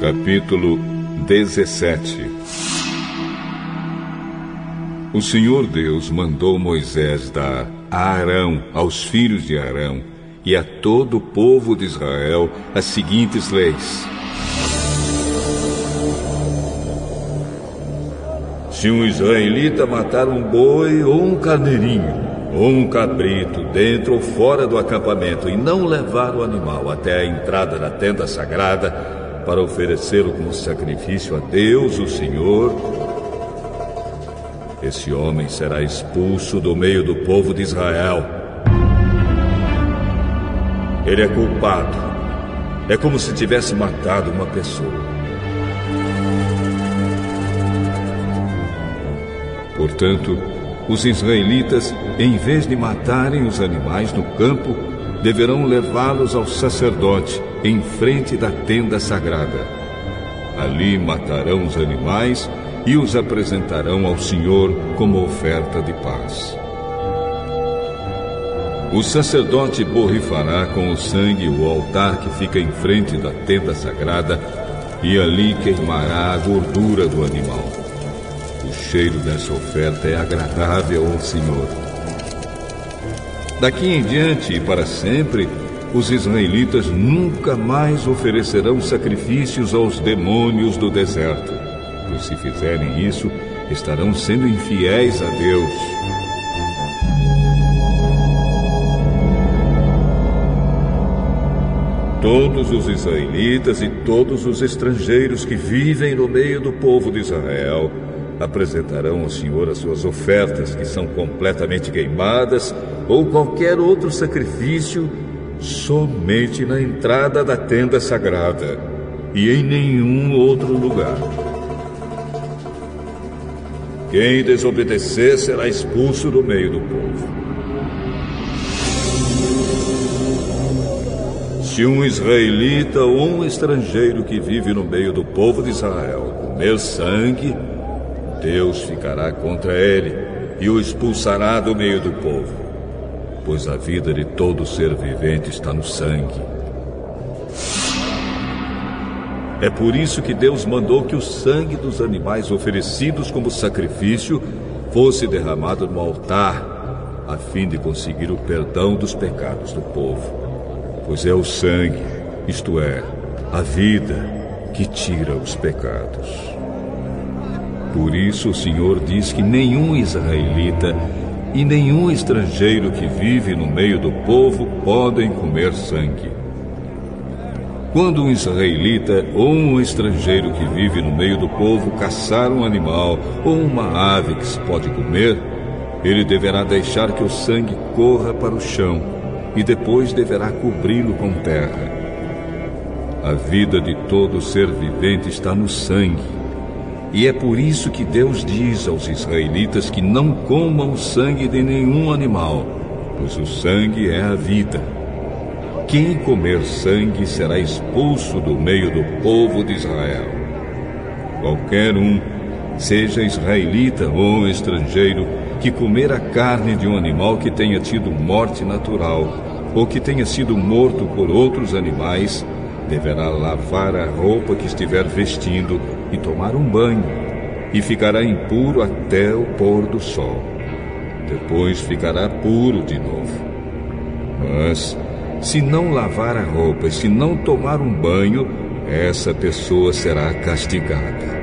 Capítulo 17 O Senhor Deus mandou Moisés dar a Arão, aos filhos de Arão e a todo o povo de Israel as seguintes leis. Se um israelita matar um boi ou um carneirinho, ou um cabrito dentro ou fora do acampamento e não levar o animal até a entrada da tenda sagrada para oferecê-lo como sacrifício a Deus, o Senhor, esse homem será expulso do meio do povo de Israel. Ele é culpado. É como se tivesse matado uma pessoa. Portanto, os israelitas, em vez de matarem os animais no campo, deverão levá-los ao sacerdote em frente da tenda sagrada. Ali matarão os animais e os apresentarão ao Senhor como oferta de paz. O sacerdote borrifará com o sangue o altar que fica em frente da tenda sagrada e ali queimará a gordura do animal. O cheiro dessa oferta é agradável ao Senhor. Daqui em diante e para sempre, os israelitas nunca mais oferecerão sacrifícios aos demônios do deserto, pois se fizerem isso, estarão sendo infiéis a Deus. Todos os israelitas e todos os estrangeiros que vivem no meio do povo de Israel apresentarão ao Senhor as suas ofertas, que são completamente queimadas, ou qualquer outro sacrifício, somente na entrada da tenda sagrada e em nenhum outro lugar. Quem desobedecer será expulso do meio do povo. Se um israelita ou um estrangeiro que vive no meio do povo de Israel comer sangue, Deus ficará contra ele e o expulsará do meio do povo, pois a vida de todo ser vivente está no sangue. É por isso que Deus mandou que o sangue dos animais oferecidos como sacrifício fosse derramado no altar, a fim de conseguir o perdão dos pecados do povo. Pois é o sangue, isto é, a vida, que tira os pecados. Por isso o Senhor diz que nenhum israelita e nenhum estrangeiro que vive no meio do povo podem comer sangue. Quando um israelita ou um estrangeiro que vive no meio do povo caçar um animal ou uma ave que se pode comer, ele deverá deixar que o sangue corra para o chão e depois deverá cobri-lo com terra. A vida de todo ser vivente está no sangue e é por isso que Deus diz aos israelitas que não comam o sangue de nenhum animal, pois o sangue é a vida. Quem comer sangue será expulso do meio do povo de Israel. Qualquer um, seja israelita ou estrangeiro, que comer a carne de um animal que tenha tido morte natural ou que tenha sido morto por outros animais, deverá lavar a roupa que estiver vestindo e tomar um banho, e ficará impuro até o pôr do sol. Depois ficará puro de novo. Mas, se não lavar a roupa e se não tomar um banho, essa pessoa será castigada.